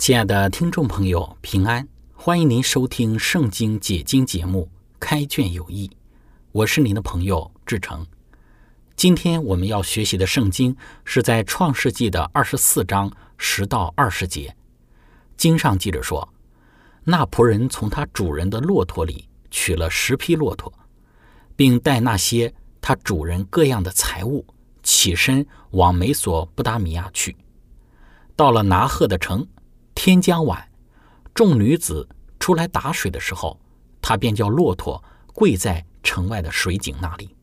亲爱的听众朋友，平安！欢迎您收听《圣经解经》节目《开卷有益》，我是您的朋友志成。今天我们要学习的圣经是在创世纪的二十四章十到二十节。经上记着说，那仆人从他主人的骆驼里取了十匹骆驼，并带那些他主人各样的财物，起身往美索不达米亚去。到了拿鹤的城。天将晚，众女子出来打水的时候，他便叫骆驼跪在城外的水井那里。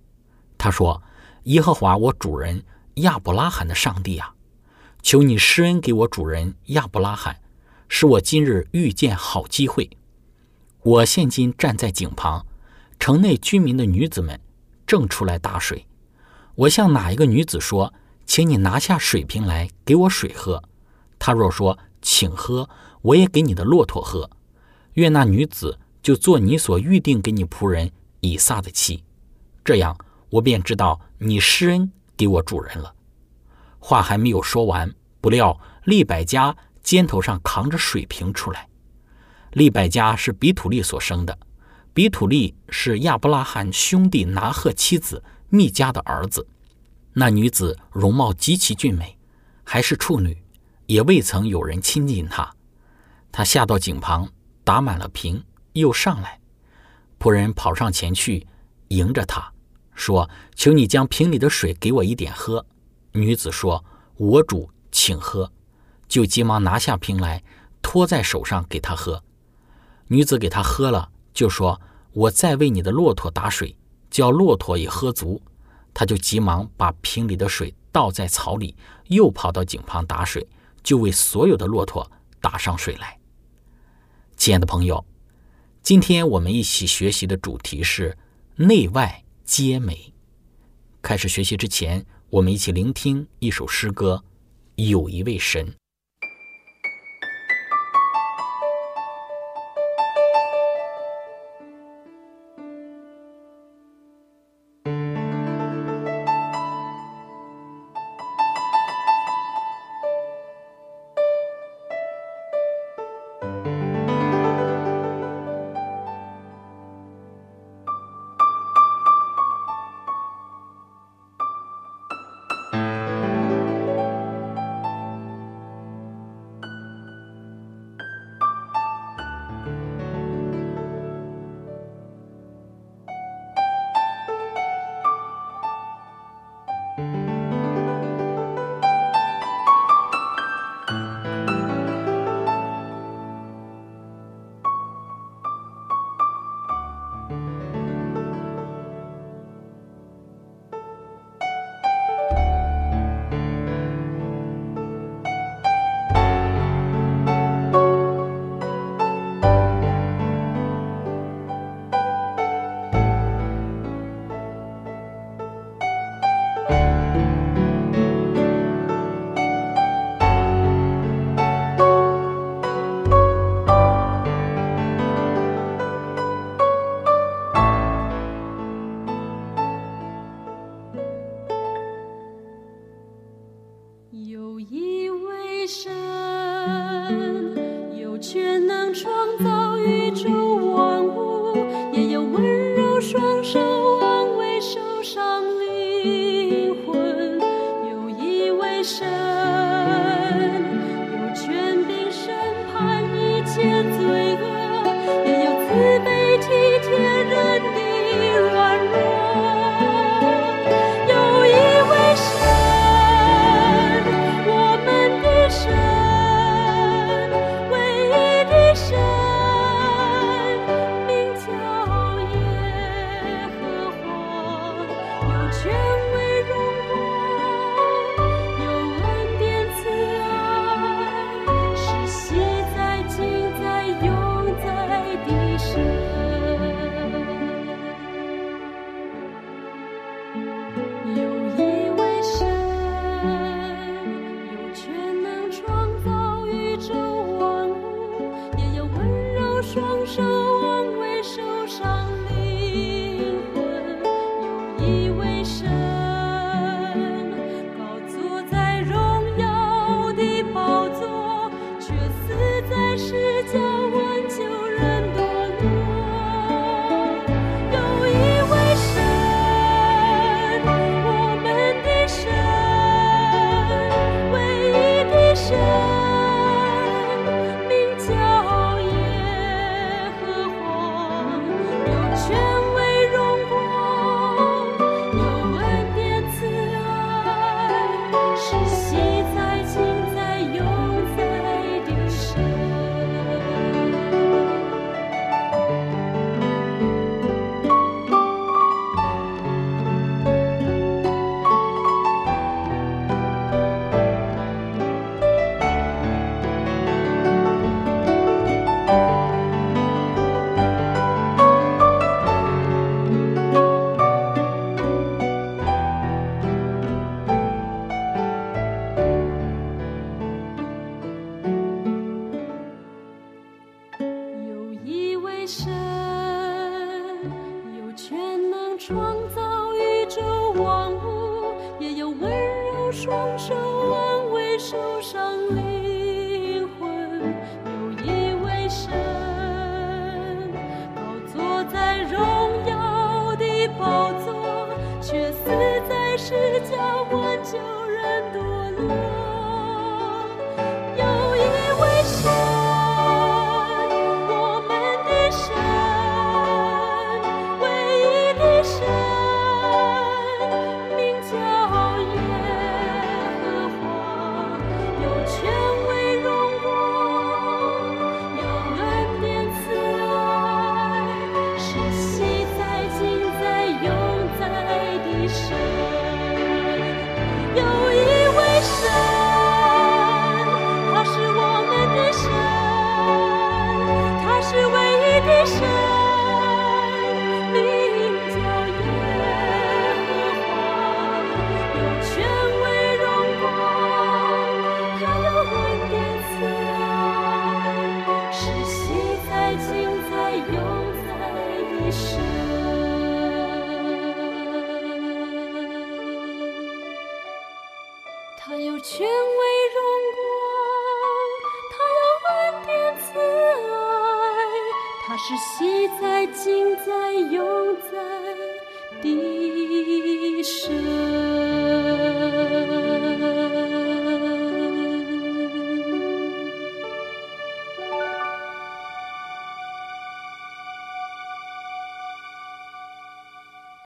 他说：“耶和华我主人亚伯拉罕的上帝啊，求你施恩给我主人亚伯拉罕，使我今日遇见好机会。我现今站在井旁，城内居民的女子们正出来打水。我向哪一个女子说，请你拿下水瓶来给我水喝？她若说。”请喝，我也给你的骆驼喝。愿那女子就做你所预定给你仆人以撒的妻，这样我便知道你施恩给我主人了。话还没有说完，不料利百加肩头上扛着水瓶出来。利百加是比土利所生的，比土利是亚伯拉罕兄弟拿鹤妻子密加的儿子。那女子容貌极其俊美，还是处女。也未曾有人亲近他，他下到井旁，打满了瓶，又上来。仆人跑上前去，迎着他说：“求你将瓶里的水给我一点喝。”女子说：“我主，请喝。”就急忙拿下瓶来，托在手上给他喝。女子给他喝了，就说：“我再为你的骆驼打水，叫骆驼也喝足。”他就急忙把瓶里的水倒在草里，又跑到井旁打水。就为所有的骆驼打上水来。亲爱的朋友，今天我们一起学习的主题是内外皆美。开始学习之前，我们一起聆听一首诗歌：有一位神。双手安慰受伤。是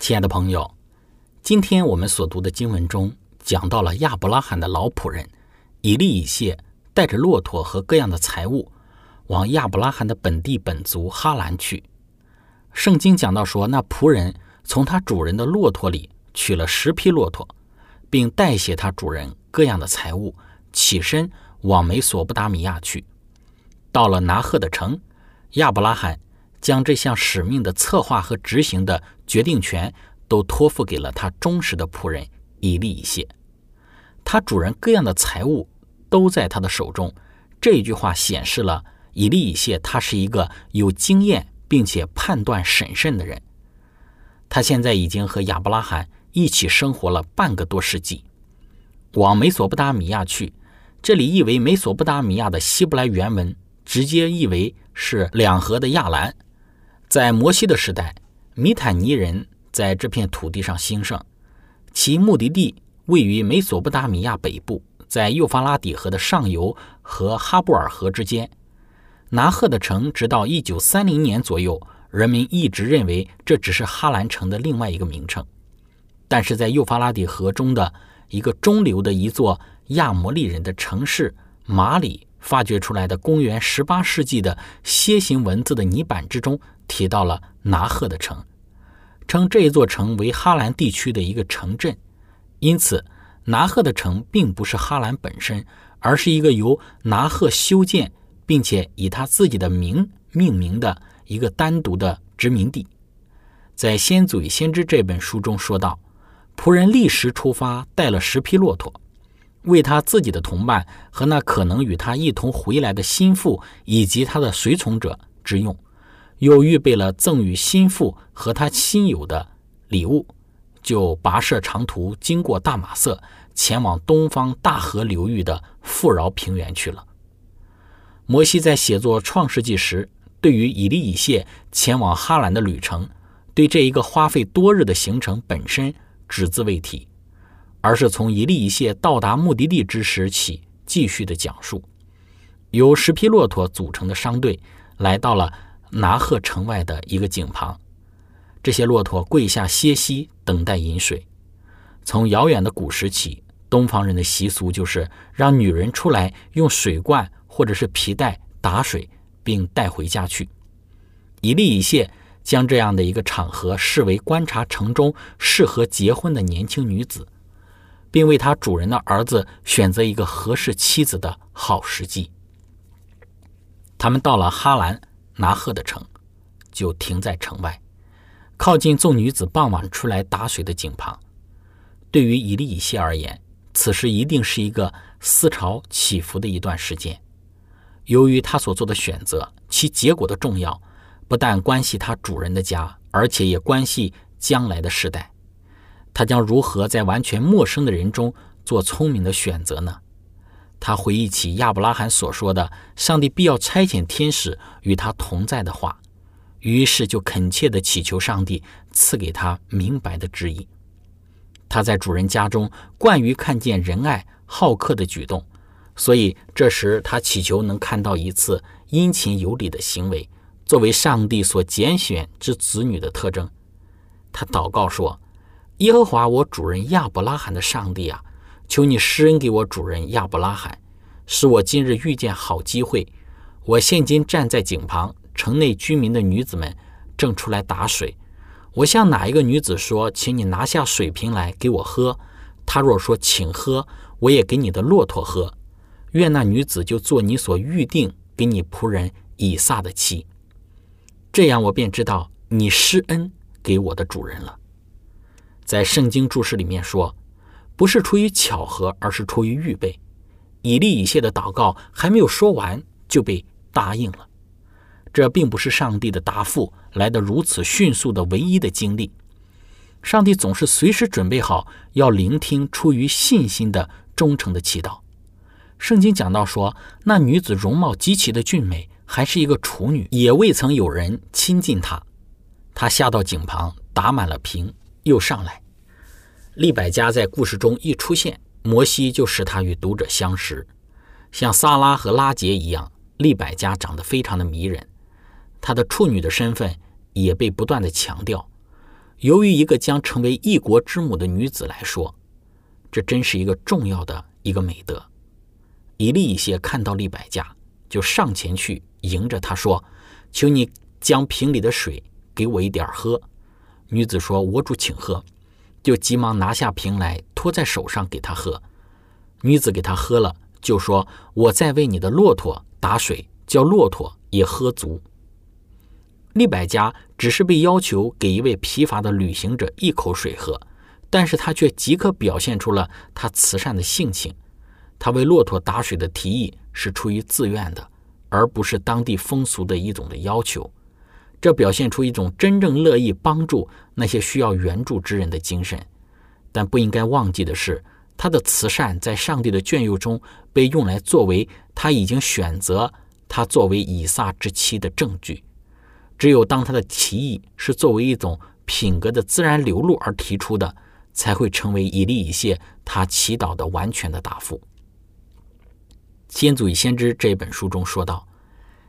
亲爱的朋友，今天我们所读的经文中讲到了亚伯拉罕的老仆人以利以谢带着骆驼和各样的财物。往亚伯拉罕的本地本族哈兰去。圣经讲到说，那仆人从他主人的骆驼里取了十匹骆驼，并代写他主人各样的财物，起身往美索不达米亚去。到了拿赫的城，亚伯拉罕将这项使命的策划和执行的决定权都托付给了他忠实的仆人以利以谢。他主人各样的财物都在他的手中。这一句话显示了。以利以谢，他是一个有经验并且判断审慎的人。他现在已经和亚伯拉罕一起生活了半个多世纪。往美索不达米亚去，这里译为美索不达米亚的希伯来原文直接译为是两河的亚兰。在摩西的时代，米坦尼人在这片土地上兴盛，其目的地位于美索不达米亚北部，在幼发拉底河的上游和哈布尔河之间。拿赫的城，直到一九三零年左右，人们一直认为这只是哈兰城的另外一个名称。但是在幼发拉底河中的一个中流的一座亚摩利人的城市马里发掘出来的公元十八世纪的楔形文字的泥板之中，提到了拿鹤的城，称这一座城为哈兰地区的一个城镇。因此，拿鹤的城并不是哈兰本身，而是一个由拿鹤修建。并且以他自己的名命名的一个单独的殖民地，在《先祖与先知》这本书中说道：“仆人立时出发，带了十匹骆驼，为他自己的同伴和那可能与他一同回来的心腹以及他的随从者之用，又预备了赠与心腹和他亲友的礼物，就跋涉长途，经过大马色，前往东方大河流域的富饶平原去了。”摩西在写作《创世纪》时，对于以利以谢前往哈兰的旅程，对这一个花费多日的行程本身只字未提，而是从以利以谢到达目的地之时起继续的讲述。由十匹骆驼组成的商队来到了拿鹤城外的一个井旁，这些骆驼跪下歇息，等待饮水。从遥远的古时起，东方人的习俗就是让女人出来用水罐或者是皮带打水，并带回家去。以利以谢将这样的一个场合视为观察城中适合结婚的年轻女子，并为他主人的儿子选择一个合适妻子的好时机。他们到了哈兰拿赫的城，就停在城外，靠近众女子傍晚出来打水的井旁。对于以利以谢而言，此时一定是一个思潮起伏的一段时间。由于他所做的选择，其结果的重要，不但关系他主人的家，而且也关系将来的世代。他将如何在完全陌生的人中做聪明的选择呢？他回忆起亚伯拉罕所说的“上帝必要差遣天使与他同在”的话，于是就恳切地祈求上帝赐给他明白的指引。他在主人家中惯于看见仁爱好客的举动，所以这时他祈求能看到一次殷勤有礼的行为，作为上帝所拣选之子女的特征。他祷告说：“耶和华我主人亚伯拉罕的上帝啊，求你施恩给我主人亚伯拉罕，使我今日遇见好机会。我现今站在井旁，城内居民的女子们正出来打水。”我向哪一个女子说，请你拿下水瓶来给我喝？她若说请喝，我也给你的骆驼喝。愿那女子就做你所预定给你仆人以撒的妻。这样我便知道你施恩给我的主人了。在圣经注释里面说，不是出于巧合，而是出于预备。以利以谢的祷告还没有说完，就被答应了。这并不是上帝的答复来得如此迅速的唯一的经历。上帝总是随时准备好要聆听出于信心的忠诚的祈祷。圣经讲到说，那女子容貌极其的俊美，还是一个处女，也未曾有人亲近她。她下到井旁，打满了瓶，又上来。利百加在故事中一出现，摩西就使他与读者相识。像萨拉和拉杰一样，利百加长得非常的迷人。她的处女的身份也被不断的强调。由于一个将成为一国之母的女子来说，这真是一个重要的一个美德。以利一些看到利百加，就上前去迎着她说：“求你将瓶里的水给我一点喝。”女子说：“我主请喝。”就急忙拿下瓶来，托在手上给他喝。女子给他喝了，就说：“我在为你的骆驼打水，叫骆驼也喝足。”利百加只是被要求给一位疲乏的旅行者一口水喝，但是他却即刻表现出了他慈善的性情。他为骆驼打水的提议是出于自愿的，而不是当地风俗的一种的要求。这表现出一种真正乐意帮助那些需要援助之人的精神。但不应该忘记的是，他的慈善在上帝的眷佑中被用来作为他已经选择他作为以撒之妻的证据。只有当他的提议是作为一种品格的自然流露而提出的，才会成为以利以谢他祈祷的完全的答复。《先祖与先知》这本书中说道：“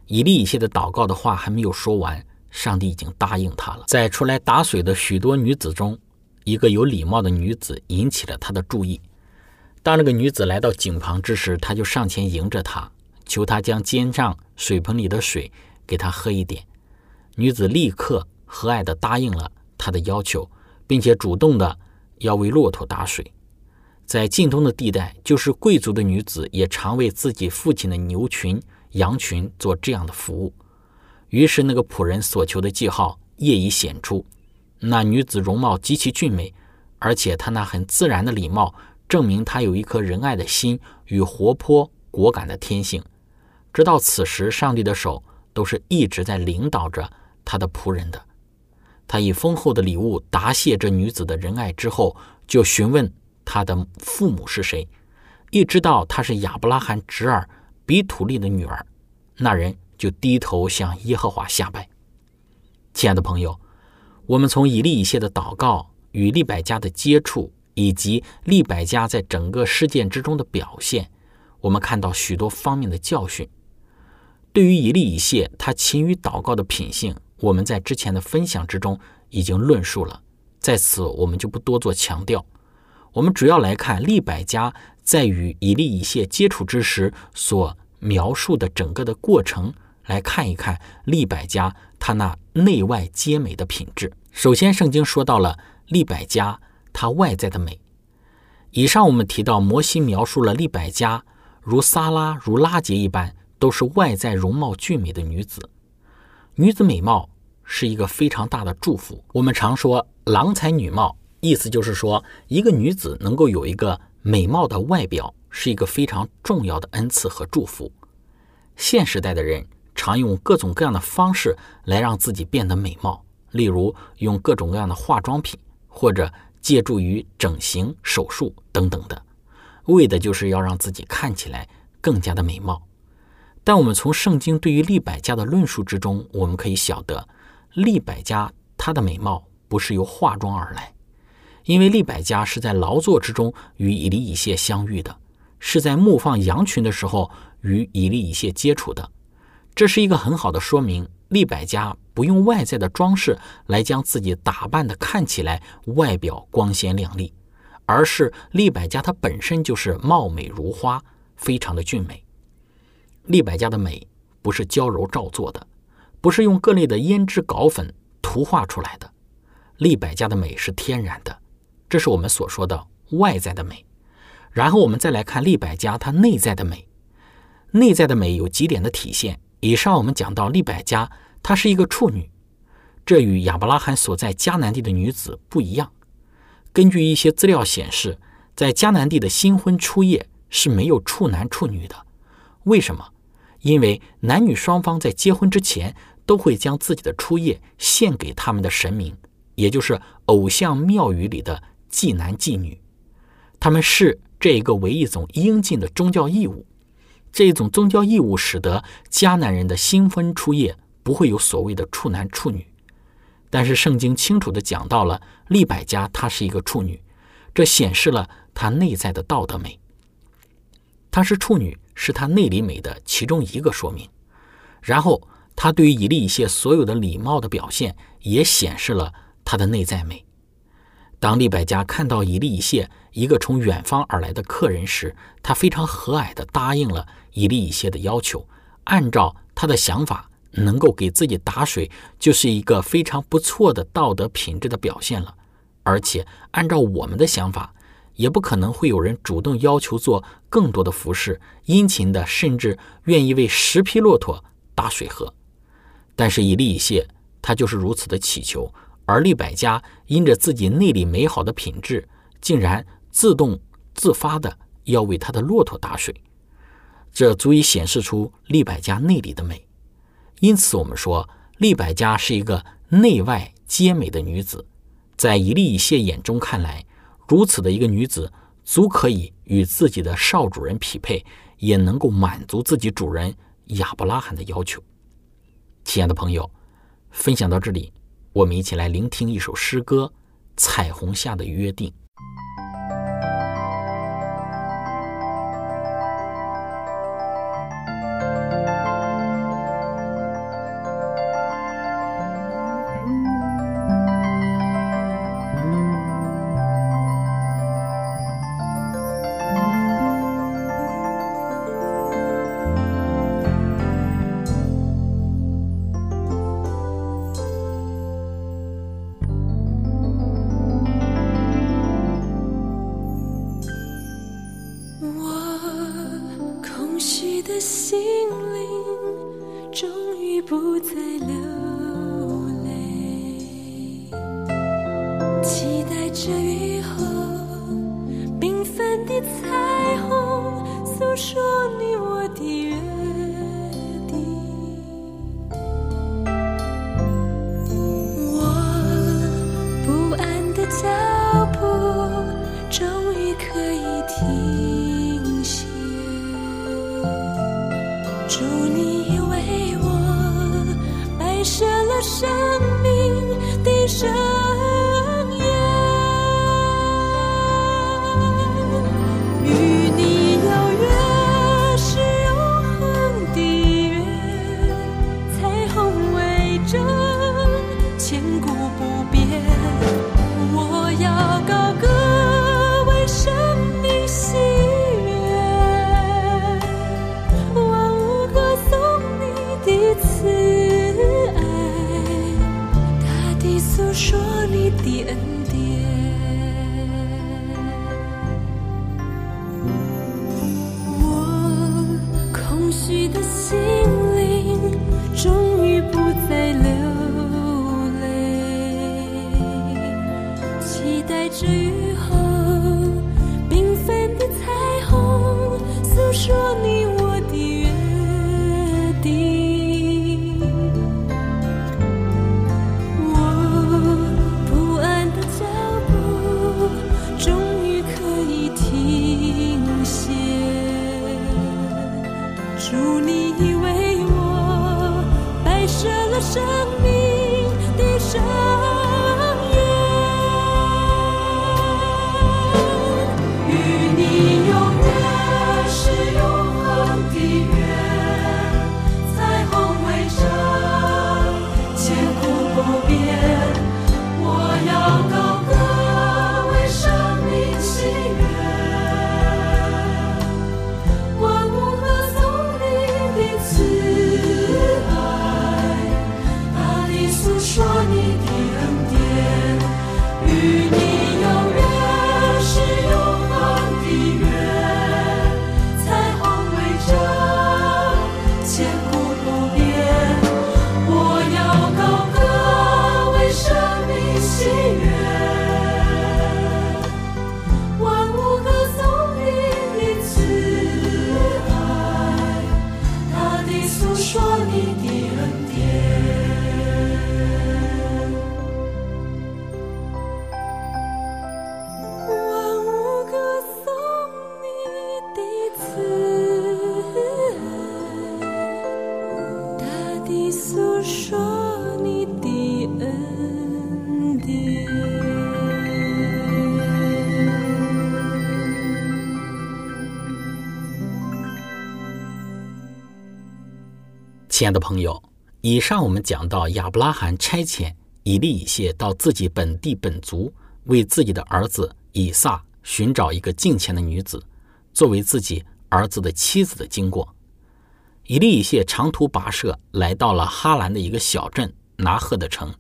以利以谢的祷告的话还没有说完，上帝已经答应他了。”在出来打水的许多女子中，一个有礼貌的女子引起了他的注意。当那个女子来到井旁之时，他就上前迎着她，求她将肩上水盆里的水给他喝一点。女子立刻和蔼地答应了他的要求，并且主动的要为骆驼打水。在近东的地带，就是贵族的女子也常为自己父亲的牛群、羊群做这样的服务。于是，那个仆人所求的记号业已显出。那女子容貌极其俊美，而且她那很自然的礼貌，证明她有一颗仁爱的心与活泼果敢的天性。直到此时，上帝的手都是一直在领导着。他的仆人的，他以丰厚的礼物答谢这女子的仁爱之后，就询问他的父母是谁。一知道她是亚伯拉罕侄儿比土利的女儿，那人就低头向耶和华下拜。亲爱的朋友，我们从以利以谢的祷告与利百加的接触，以及利百加在整个事件之中的表现，我们看到许多方面的教训。对于以利以谢他勤于祷告的品性。我们在之前的分享之中已经论述了，在此我们就不多做强调。我们主要来看利百加在与以利以谢接触之时所描述的整个的过程，来看一看利百加他那内外皆美的品质。首先，圣经说到了利百加她外在的美。以上我们提到，摩西描述了利百加如撒拉、如拉结一般，都是外在容貌俊美的女子。女子美貌是一个非常大的祝福。我们常说“郎才女貌”，意思就是说，一个女子能够有一个美貌的外表，是一个非常重要的恩赐和祝福。现时代的人常用各种各样的方式来让自己变得美貌，例如用各种各样的化妆品，或者。借助于整形手术等等的，为的就是要让自己看起来更加的美貌。但我们从圣经对于利百加的论述之中，我们可以晓得，利百加她的美貌不是由化妆而来，因为利百加是在劳作之中与以利以谢相遇的，是在牧放羊群的时候与以利以谢接触的。这是一个很好的说明。利百家不用外在的装饰来将自己打扮的看起来外表光鲜亮丽，而是利百家她本身就是貌美如花，非常的俊美。利百家的美不是娇柔造作的，不是用各类的胭脂膏粉涂画出来的。利百家的美是天然的，这是我们所说的外在的美。然后我们再来看利百家她内在的美，内在的美有几点的体现。以上我们讲到利百加，她是一个处女，这与亚伯拉罕所在迦南地的女子不一样。根据一些资料显示，在迦南地的新婚初夜是没有处男处女的。为什么？因为男女双方在结婚之前都会将自己的初夜献给他们的神明，也就是偶像庙宇里的祭男祭女，他们视这一个为一种应尽的宗教义务。这种宗教义务使得迦南人的新婚初夜不会有所谓的处男处女，但是圣经清楚地讲到了利百加她是一个处女，这显示了她内在的道德美。她是处女是她内里美的其中一个说明，然后她对于以利以谢所有的礼貌的表现也显示了她的内在美。当利百加看到以利以谢一个从远方而来的客人时，他非常和蔼地答应了以利以谢的要求。按照他的想法，能够给自己打水，就是一个非常不错的道德品质的表现了。而且，按照我们的想法，也不可能会有人主动要求做更多的服饰，殷勤的，甚至愿意为十匹骆驼打水喝。但是以利以谢，他就是如此的祈求。而利百家因着自己内里美好的品质，竟然自动自发的要为他的骆驼打水，这足以显示出利百家内里的美。因此，我们说利百家是一个内外皆美的女子。在以利以谢眼中看来，如此的一个女子，足可以与自己的少主人匹配，也能够满足自己主人亚伯拉罕的要求。亲爱的朋友，分享到这里。我们一起来聆听一首诗歌《彩虹下的约定》。彩虹诉说你我的缘说你的恩。亲爱的朋友，以上我们讲到亚伯拉罕差遣以利以谢到自己本地本族，为自己的儿子以撒寻找一个敬虔的女子，作为自己儿子的妻子的经过。以利以谢长途跋涉，来到了哈兰的一个小镇拿鹤的城，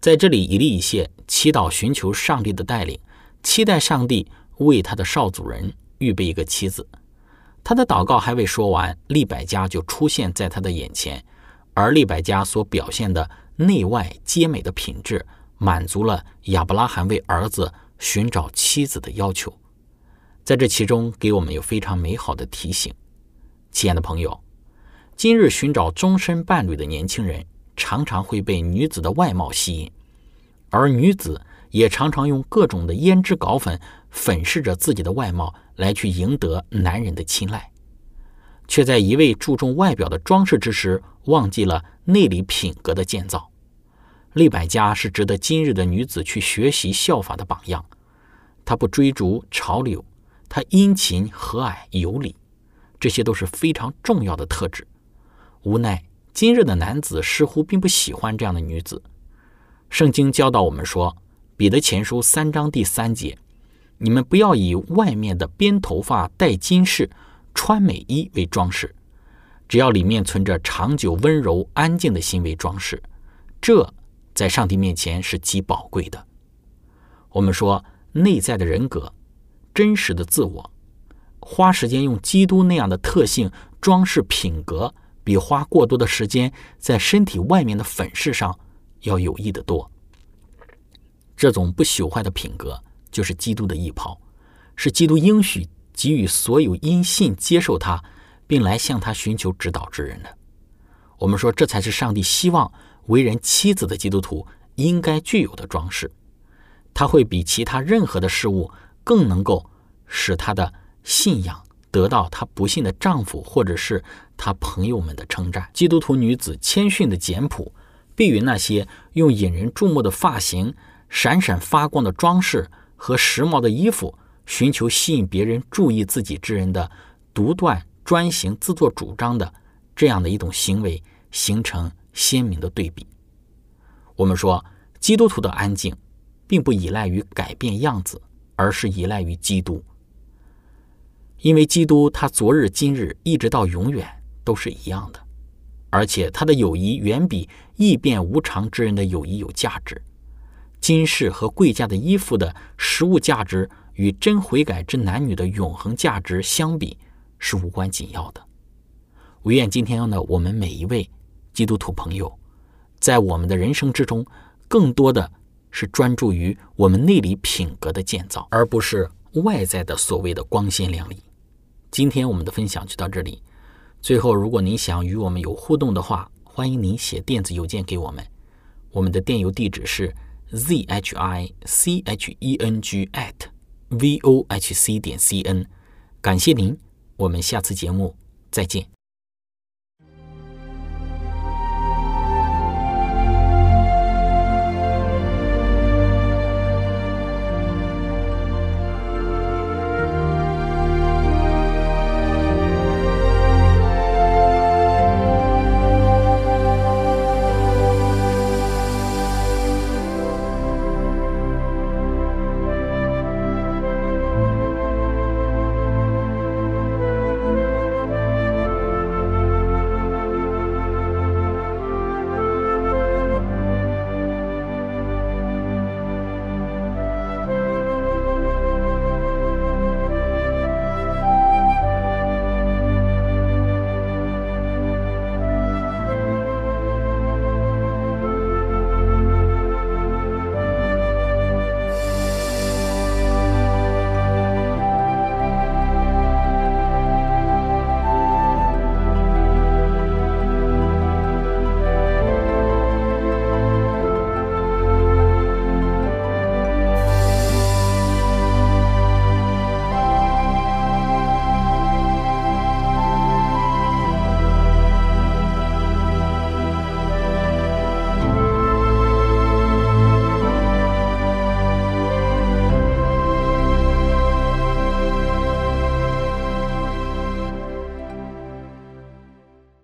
在这里，以利以谢祈祷寻求上帝的带领，期待上帝为他的少主人预备一个妻子。他的祷告还未说完，利百加就出现在他的眼前，而利百加所表现的内外皆美的品质，满足了亚伯拉罕为儿子寻找妻子的要求。在这其中，给我们有非常美好的提醒。亲爱的朋友，今日寻找终身伴侣的年轻人，常常会被女子的外貌吸引，而女子也常常用各种的胭脂膏粉粉饰着自己的外貌。来去赢得男人的青睐，却在一味注重外表的装饰之时，忘记了内里品格的建造。利百家是值得今日的女子去学习效法的榜样。她不追逐潮流，她殷勤和蔼有礼，这些都是非常重要的特质。无奈今日的男子似乎并不喜欢这样的女子。圣经教导我们说，《彼得前书》三章第三节。你们不要以外面的编头发、戴金饰、穿美衣为装饰，只要里面存着长久温柔安静的心为装饰，这在上帝面前是极宝贵的。我们说内在的人格、真实的自我，花时间用基督那样的特性装饰品格，比花过多的时间在身体外面的粉饰上要有益得多。这种不朽坏的品格。就是基督的衣袍，是基督应许给予所有因信接受他，并来向他寻求指导之人的。我们说，这才是上帝希望为人妻子的基督徒应该具有的装饰。他会比其他任何的事物更能够使他的信仰得到他不幸的丈夫或者是他朋友们的称赞。基督徒女子谦逊的简朴，必于那些用引人注目的发型、闪闪发光的装饰。和时髦的衣服，寻求吸引别人注意自己之人的独断专行、自作主张的这样的一种行为，形成鲜明的对比。我们说，基督徒的安静，并不依赖于改变样子，而是依赖于基督。因为基督他昨日、今日，一直到永远都是一样的，而且他的友谊远比易变无常之人的友谊有价值。金饰和贵价的衣服的实物价值与真悔改之男女的永恒价值相比是无关紧要的。唯愿今天呢，我们每一位基督徒朋友，在我们的人生之中，更多的是专注于我们内里品格的建造，而不是外在的所谓的光鲜亮丽。今天我们的分享就到这里。最后，如果您想与我们有互动的话，欢迎您写电子邮件给我们。我们的电邮地址是 z h i c h e n g at v o h c 点 c n。感谢您，我们下次节目再见。